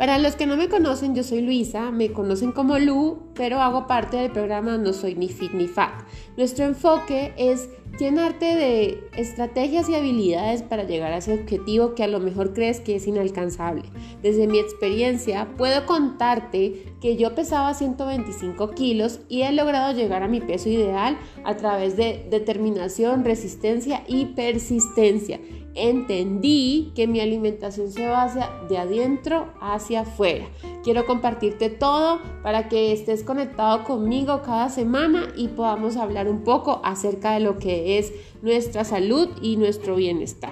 Para los que no me conocen, yo soy Luisa, me conocen como Lu, pero hago parte del programa No Soy Ni Fit ni Fat. Nuestro enfoque es llenarte de estrategias y habilidades para llegar a ese objetivo que a lo mejor crees que es inalcanzable. Desde mi experiencia, puedo contarte que yo pesaba 125 kilos y he logrado llegar a mi peso ideal a través de determinación, resistencia y persistencia entendí que mi alimentación se basa de adentro hacia afuera. Quiero compartirte todo para que estés conectado conmigo cada semana y podamos hablar un poco acerca de lo que es nuestra salud y nuestro bienestar.